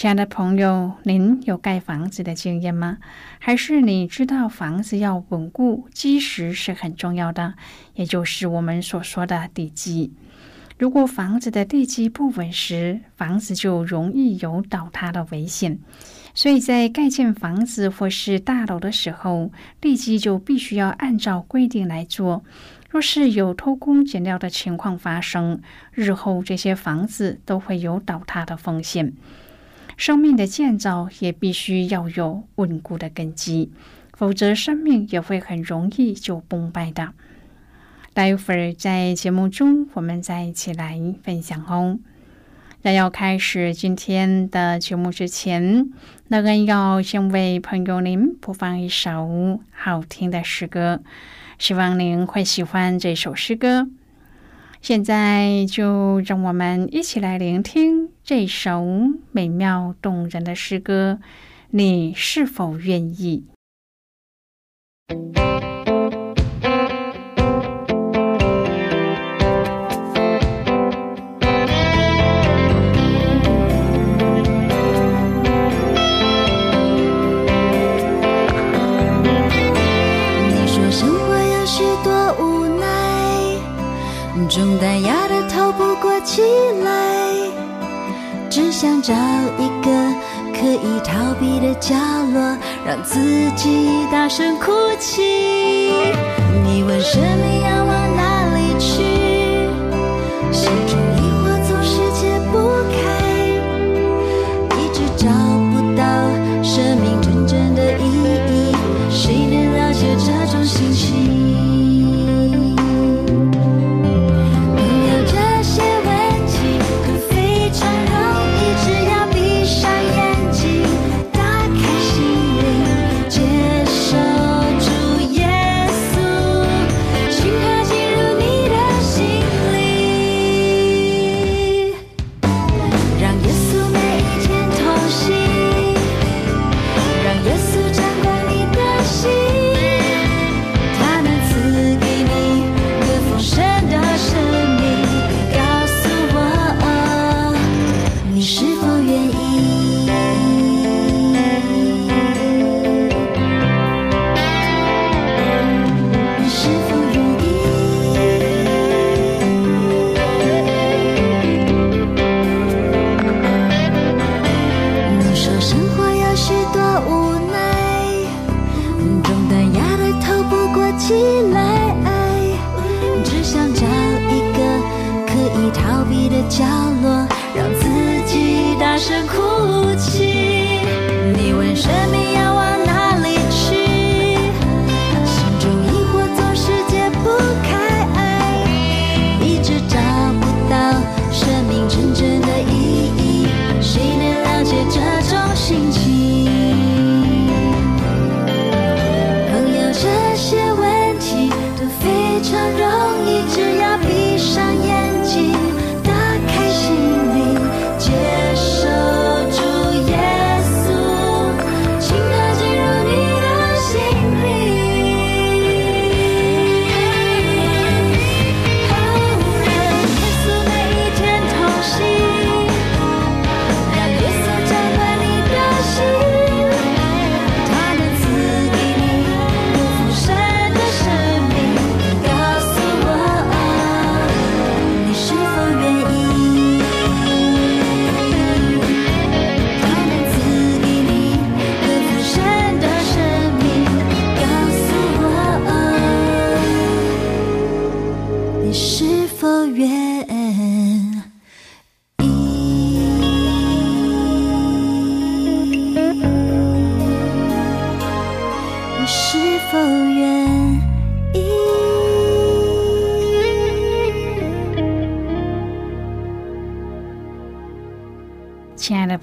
亲爱的朋友，您有盖房子的经验吗？还是你知道房子要稳固，基石是很重要的，也就是我们所说的地基。如果房子的地基不稳时，房子就容易有倒塌的危险。所以在盖建房子或是大楼的时候，地基就必须要按照规定来做。若是有偷工减料的情况发生，日后这些房子都会有倒塌的风险。生命的建造也必须要有稳固的根基，否则生命也会很容易就崩败的。待会儿在节目中，我们再一起来分享哦。在要开始今天的节目之前，那个要先为朋友您播放一首好听的诗歌，希望您会喜欢这首诗歌。现在就让我们一起来聆听这首美妙动人的诗歌。你是否愿意？重担压得透不过气来，只想找一个可以逃避的角落，让自己大声哭泣。你问生命要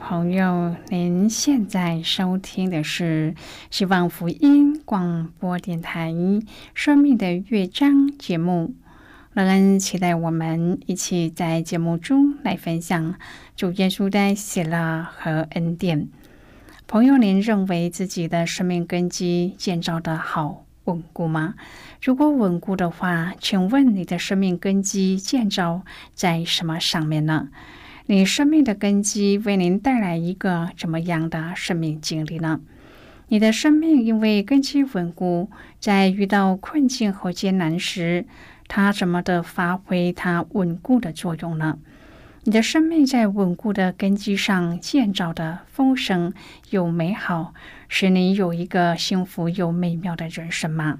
朋友，您现在收听的是希望福音广播电台《生命的乐章》节目。乐恩期待我们一起在节目中来分享主耶稣的喜乐和恩典。朋友，您认为自己的生命根基建造的好稳固吗？如果稳固的话，请问你的生命根基建造在什么上面呢？你生命的根基为您带来一个怎么样的生命经历呢？你的生命因为根基稳固，在遇到困境和艰难时，它怎么的发挥它稳固的作用呢？你的生命在稳固的根基上建造的丰盛又美好，使你有一个幸福又美妙的人生吗？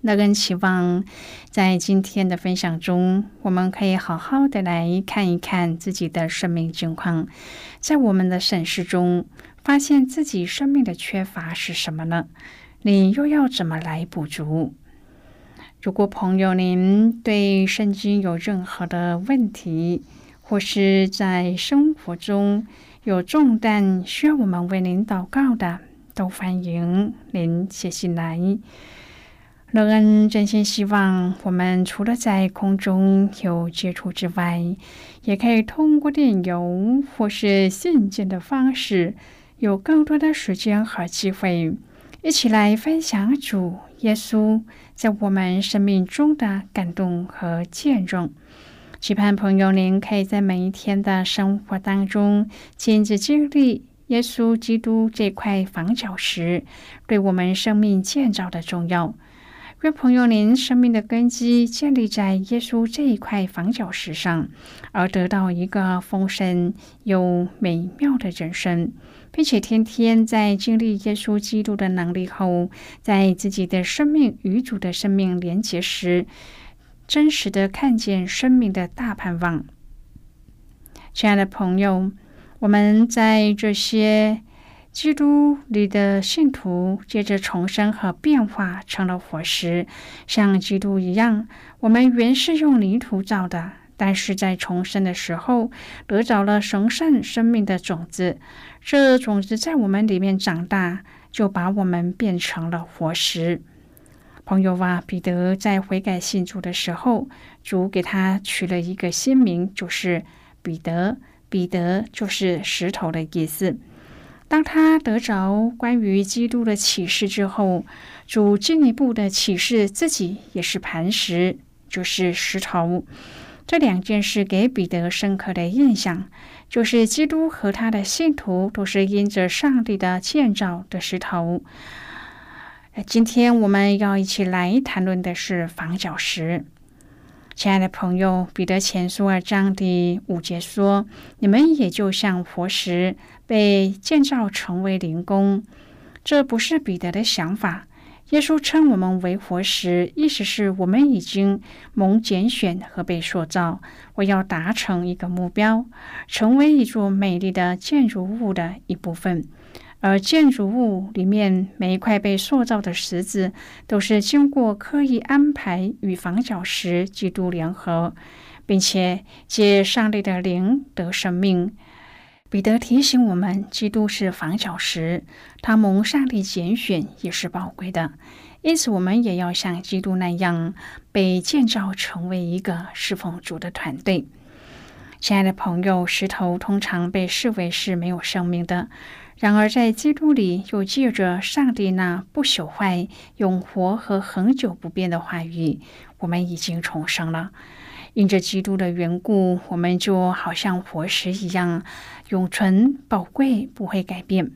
那更期望在今天的分享中，我们可以好好的来看一看自己的生命情况，在我们的审视中，发现自己生命的缺乏是什么呢？你又要怎么来补足？如果朋友您对圣经有任何的问题，或是在生活中有重担需要我们为您祷告的，都欢迎您写信来。乐恩真心希望，我们除了在空中有接触之外，也可以通过电邮或是信件的方式，有更多的时间和机会，一起来分享主耶稣在我们生命中的感动和见证。期盼朋友您可以在每一天的生活当中，亲自经历耶稣基督这块房角石对我们生命建造的重要。愿朋友您生命的根基建立在耶稣这一块房角石上，而得到一个丰盛又美妙的人生，并且天天在经历耶稣基督的能力后，在自己的生命与主的生命连结时，真实的看见生命的大盼望。亲爱的朋友，我们在这些。基督里的信徒借着重生和变化成了活石，像基督一样。我们原是用泥土造的，但是在重生的时候得着了神圣生命的种子。这种子在我们里面长大，就把我们变成了活石。朋友啊，彼得在悔改信主的时候，主给他取了一个新名，就是彼得。彼得就是石头的意思。当他得着关于基督的启示之后，主进一步的启示自己也是磐石，就是石头。这两件事给彼得深刻的印象，就是基督和他的信徒都是因着上帝的建造的石头。今天我们要一起来谈论的是房角石。亲爱的朋友，彼得前书二章第五节说：“你们也就像活石，被建造成为灵宫。”这不是彼得的想法。耶稣称我们为活石，意思是我们已经蒙拣选和被塑造，我要达成一个目标，成为一座美丽的建筑物的一部分。而建筑物里面每一块被塑造的石子，都是经过刻意安排与房角石基督联合，并且借上帝的灵得生命。彼得提醒我们，基督是房角石，他蒙上帝拣选也是宝贵的，因此我们也要像基督那样被建造成为一个侍奉主的团队。亲爱的朋友，石头通常被视为是没有生命的。然而，在基督里，又借着上帝那不朽坏、永活和恒久不变的话语，我们已经重生了。因着基督的缘故，我们就好像活石一样，永存、宝贵，不会改变。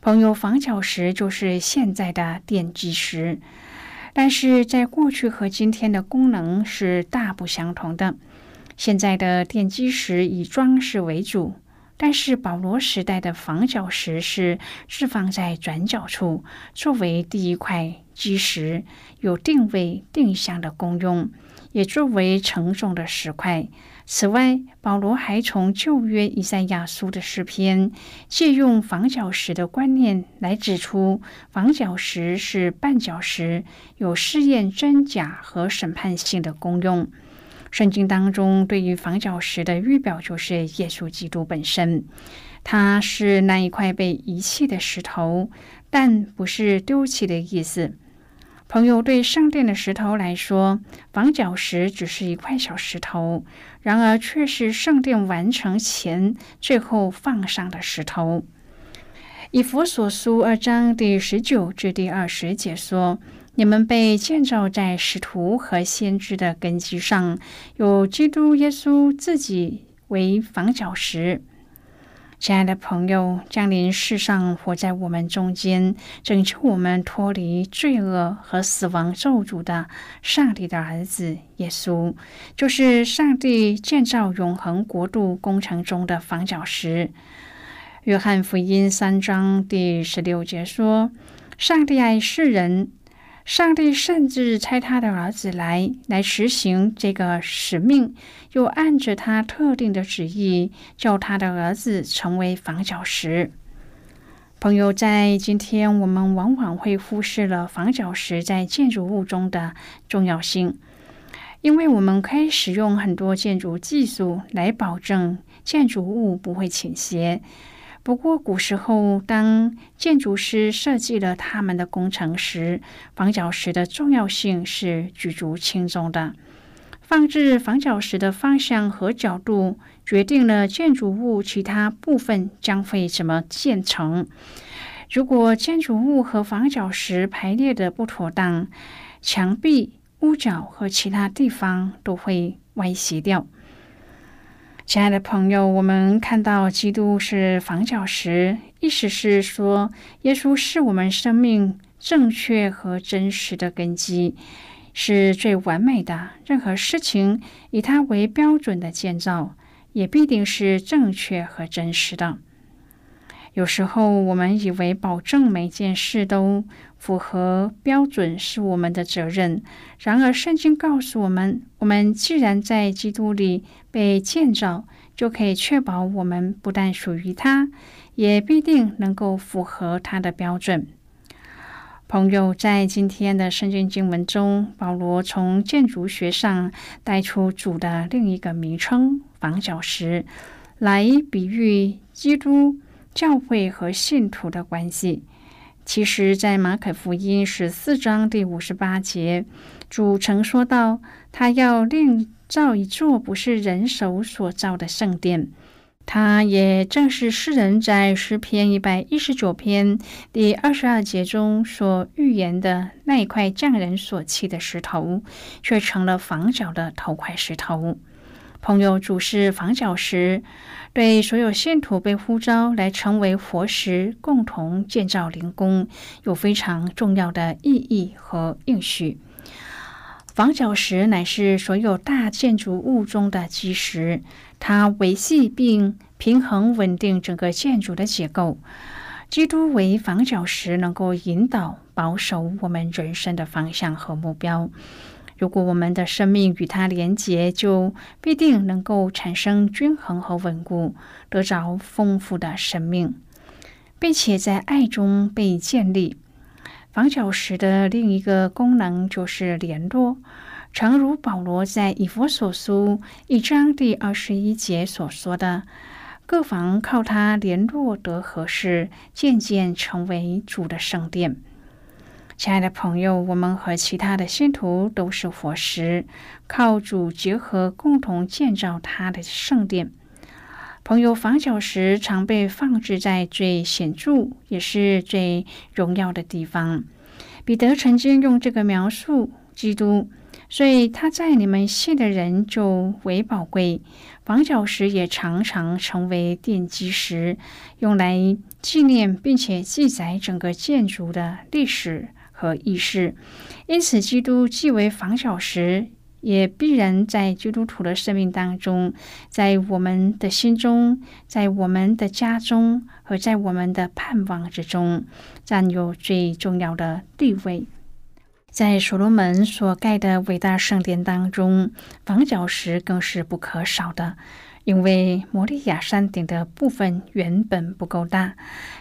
朋友，房角石就是现在的奠基石，但是在过去和今天的功能是大不相同的。现在的奠基石以装饰为主。但是保罗时代的房角石是置放在转角处，作为第一块基石，有定位定向的功用，也作为承重的石块。此外，保罗还从旧约以赛亚书的诗篇借用房角石的观念来指出，房角石是绊脚石，有试验真假和审判性的功用。圣经当中对于房角石的预表就是耶稣基督本身，他是那一块被遗弃的石头，但不是丢弃的意思。朋友对圣殿的石头来说，房角石只是一块小石头，然而却是圣殿完成前最后放上的石头。以佛所书二章第十九至第二十节说。你们被建造在使徒和先知的根基上，有基督耶稣自己为房角石。亲爱的朋友，降临世上，活在我们中间，拯救我们脱离罪恶和死亡咒诅的上帝的儿子耶稣，就是上帝建造永恒国度工程中的房角石。约翰福音三章第十六节说：“上帝爱世人。”上帝甚至差他的儿子来，来实行这个使命，又按着他特定的旨意，叫他的儿子成为房角石。朋友，在今天，我们往往会忽视了房角石在建筑物中的重要性，因为我们可以使用很多建筑技术来保证建筑物不会倾斜。不过，古时候当建筑师设计了他们的工程时，房角石的重要性是举足轻重的。放置房角石的方向和角度，决定了建筑物其他部分将会怎么建成。如果建筑物和房角石排列的不妥当，墙壁、屋角和其他地方都会歪斜掉。亲爱的朋友，我们看到基督是房角石，意思是说，耶稣是我们生命正确和真实的根基，是最完美的。任何事情以他为标准的建造，也必定是正确和真实的。有时候，我们以为保证每件事都符合标准是我们的责任。然而，圣经告诉我们，我们既然在基督里被建造，就可以确保我们不但属于他，也必定能够符合他的标准。朋友，在今天的圣经经文中，保罗从建筑学上带出主的另一个名称——房角石，来比喻基督。教会和信徒的关系，其实，在马可福音十四章第五十八节，主曾说到，他要另造一座不是人手所造的圣殿。他也正是诗人在诗篇一百一十九篇第二十二节中所预言的那一块匠人所砌的石头，却成了房角的头块石头。朋友，主是房角石。对所有信徒被呼召来成为佛石，共同建造灵宫，有非常重要的意义和应许。房角石乃是所有大建筑物中的基石，它维系并平衡稳定整个建筑的结构。基督为房角石，能够引导保守我们人生的方向和目标。如果我们的生命与它连结，就必定能够产生均衡和稳固，得着丰富的生命，并且在爱中被建立。房角石的另一个功能就是联络，诚如保罗在以弗所书一章第二十一节所说的：“各房靠它联络得合适，渐渐成为主的圣殿。”亲爱的朋友，我们和其他的信徒都是活石，靠主结合，共同建造他的圣殿。朋友，房角石常被放置在最显著也是最荣耀的地方。彼得曾经用这个描述基督，所以他在你们信的人就为宝贵。房角石也常常成为奠基石，用来纪念并且记载整个建筑的历史。和意识，因此，基督既为房角石，也必然在基督徒的生命当中，在我们的心中，在我们的家中和在我们的盼望之中，占有最重要的地位。在所罗门所盖的伟大圣殿当中，房角石更是不可少的。因为摩利亚山顶的部分原本不够大，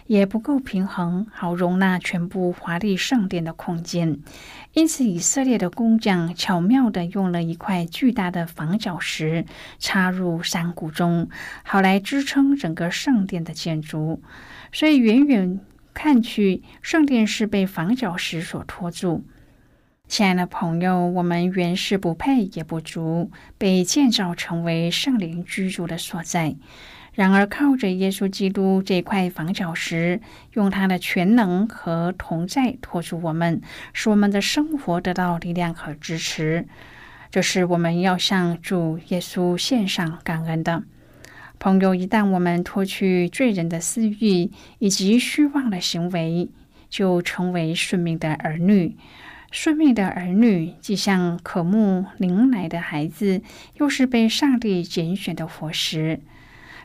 也不够平衡，好容纳全部华丽圣殿的空间。因此，以色列的工匠巧妙地用了一块巨大的防角石插入山谷中，好来支撑整个圣殿的建筑。所以，远远看去，圣殿是被房角石所托住。亲爱的朋友，我们原是不配也不足，被建造成为圣灵居住的所在。然而，靠着耶稣基督这块房角石，用他的全能和同在托住我们，使我们的生活得到力量和支持。这是我们要向主耶稣献上感恩的。朋友，一旦我们脱去罪人的私欲以及虚妄的行为，就成为顺命的儿女。顺命的儿女，既像渴慕灵奶的孩子，又是被上帝拣选的活石。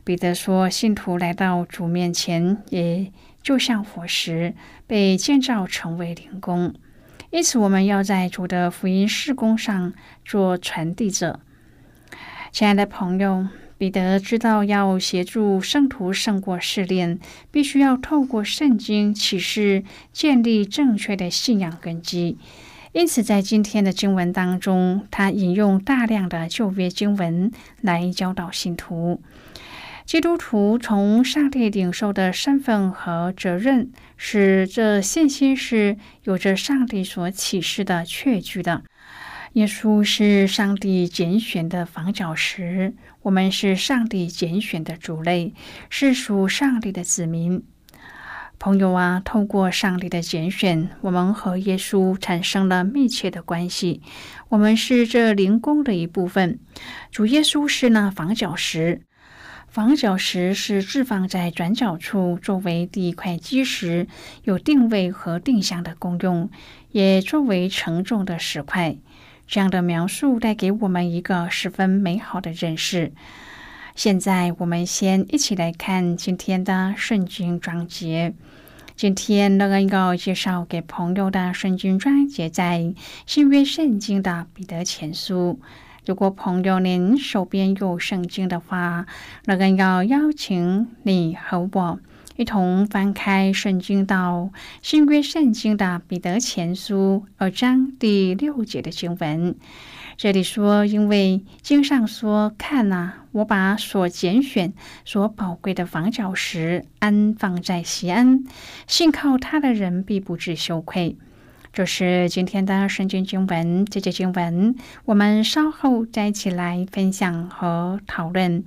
彼得说：“信徒来到主面前，也就像活石，被建造成为灵宫。因此，我们要在主的福音事工上做传递者。”亲爱的朋友。彼得知道，要协助圣徒胜过试炼，必须要透过圣经启示建立正确的信仰根基。因此，在今天的经文当中，他引用大量的旧约经文来教导信徒。基督徒从上帝领受的身份和责任，使这信心是有着上帝所启示的确据的。耶稣是上帝拣选的房角石，我们是上帝拣选的主类，是属上帝的子民。朋友啊，透过上帝的拣选，我们和耶稣产生了密切的关系。我们是这灵宫的一部分。主耶稣是那房角石，房角石是置放在转角处，作为第一块基石，有定位和定向的功用，也作为承重的石块。这样的描述带给我们一个十分美好的认识。现在，我们先一起来看今天的圣经章节。今天乐恩要介绍给朋友的圣经章节在新约圣经的彼得前书。如果朋友您手边有圣经的话，乐恩要邀请你和我。一同翻开圣经到新约圣经的彼得前书二章第六节的经文。这里说：“因为经上说，看呐，我把所拣选、所宝贵的房角石安放在西安，信靠他的人必不致羞愧。”这是今天的圣经经文。这节经文，我们稍后再一起来分享和讨论。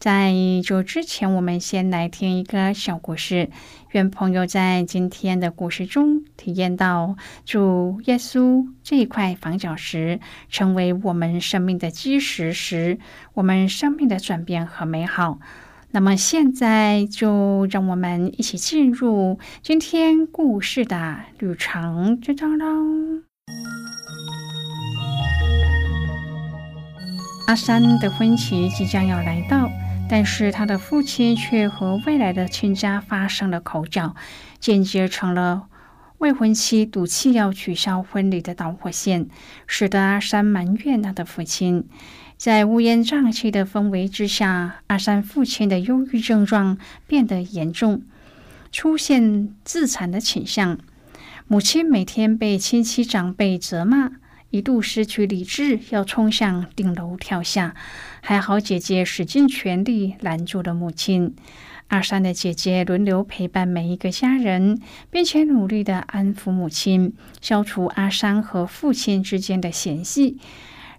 在这之前，我们先来听一个小故事。愿朋友在今天的故事中体验到主耶稣这一块房角石，成为我们生命的基石时，我们生命的转变和美好。那么现在就让我们一起进入今天故事的旅程之中喽。阿三的婚期即将要来到。但是他的父亲却和未来的亲家发生了口角，间接成了未婚妻赌气要取消婚礼的导火线，使得阿山埋怨他的父亲。在乌烟瘴气的氛围之下，阿山父亲的忧郁症状变得严重，出现自残的倾向。母亲每天被亲戚长辈责骂。一度失去理智，要冲向顶楼跳下，还好姐姐使尽全力拦住了母亲。阿山的姐姐轮流陪伴每一个家人，并且努力的安抚母亲，消除阿山和父亲之间的嫌隙。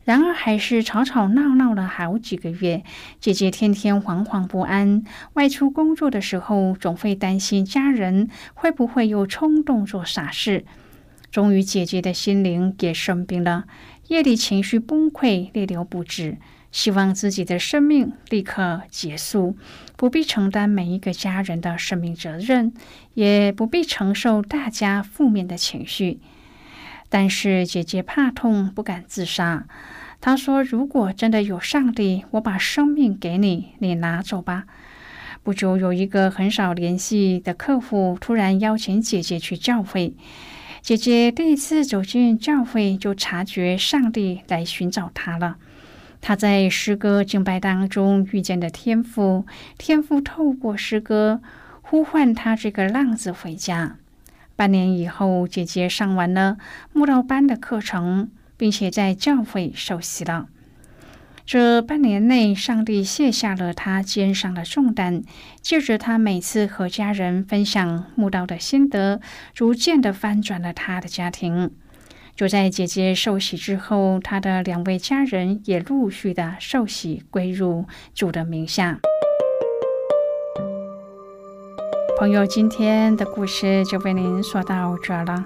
然而，还是吵吵闹闹了好几个月。姐姐天天惶惶不安，外出工作的时候，总会担心家人会不会又冲动做傻事。终于，姐姐的心灵也生病了，夜里情绪崩溃，泪流不止，希望自己的生命立刻结束，不必承担每一个家人的生命责任，也不必承受大家负面的情绪。但是姐姐怕痛，不敢自杀。她说：“如果真的有上帝，我把生命给你，你拿走吧。”不久，有一个很少联系的客户突然邀请姐姐去教会。姐姐第一次走进教会，就察觉上帝来寻找她了。她在诗歌敬拜当中遇见的天父，天父透过诗歌呼唤他这个浪子回家。半年以后，姐姐上完了木道班的课程，并且在教会受洗了。这半年内，上帝卸下了他肩上的重担，借着他每次和家人分享慕道的心得，逐渐的翻转了他的家庭。就在姐姐受洗之后，他的两位家人也陆续的受洗归入主的名下。朋友，今天的故事就为您说到这了。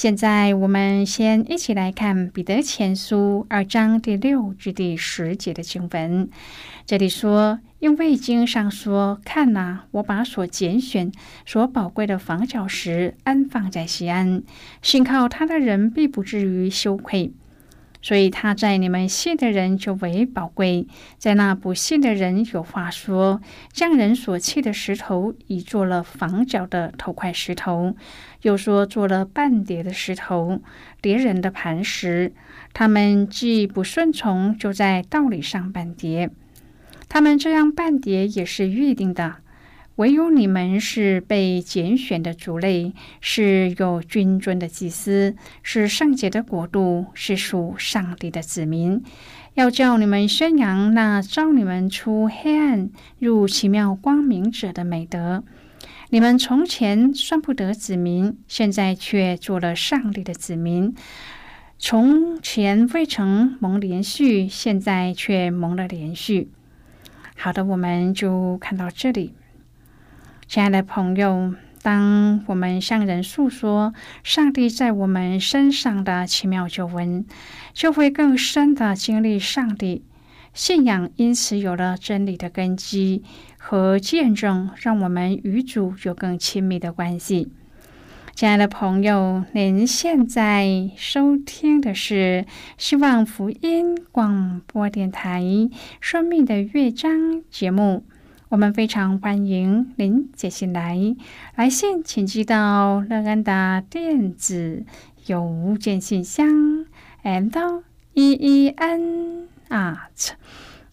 现在，我们先一起来看《彼得前书》二章第六至第十节的经文。这里说：“因为经上说，看呐，我把所拣选、所宝贵的房角石安放在西安，信靠他的人必不至于羞愧。”所以他在你们信的人就为宝贵，在那不信的人有话说：匠人所弃的石头，已做了房角的头块石头；又说做了半叠的石头，叠人的磐石。他们既不顺从，就在道理上半叠。他们这样半叠也是预定的。唯有你们是被拣选的族类，是有君尊的祭司，是圣洁的国度，是属上帝的子民。要叫你们宣扬那召你们出黑暗入奇妙光明者的美德。你们从前算不得子民，现在却做了上帝的子民；从前未曾蒙连续，现在却蒙了连续。好的，我们就看到这里。亲爱的朋友，当我们向人诉说上帝在我们身上的奇妙救恩，就会更深的经历上帝信仰，因此有了真理的根基和见证，让我们与主有更亲密的关系。亲爱的朋友，您现在收听的是希望福音广播电台《生命的乐章》节目。我们非常欢迎您写信来，来信请寄到乐安的电子邮件信箱，and e e n at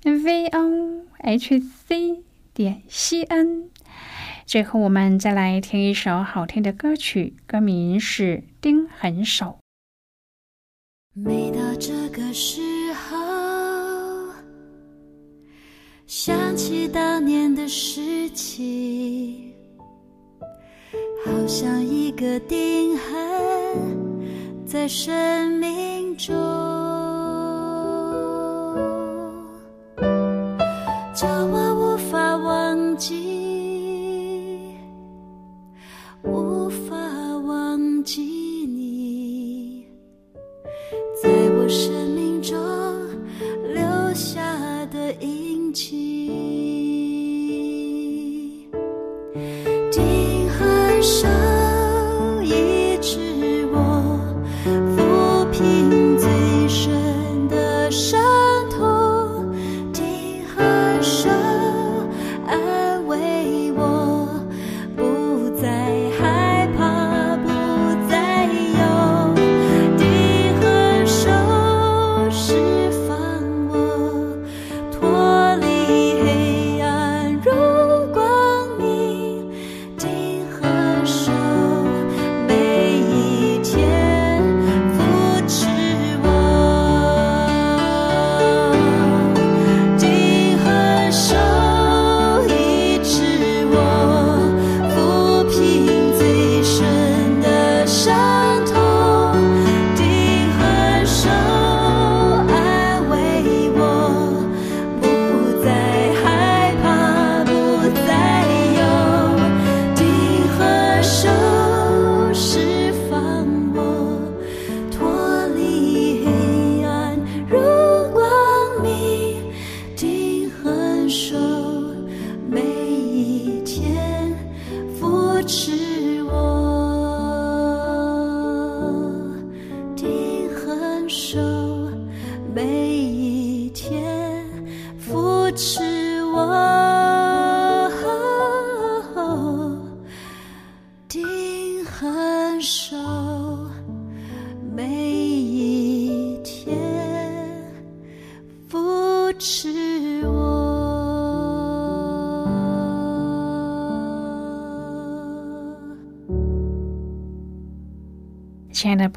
v o h c 点 c n。最后，我们再来听一首好听的歌曲，歌名是《丁痕手》。每到这个时想起当年的事情，好像一个定痕在生命中，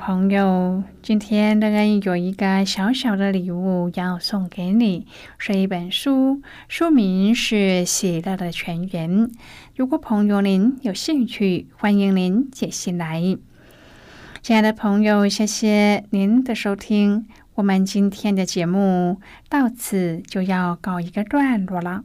朋友，今天乐恩有一个小小的礼物要送给你，是一本书，书名是《喜乐的泉源》。如果朋友您有兴趣，欢迎您写信来。亲爱的朋友，谢谢您的收听，我们今天的节目到此就要告一个段落了。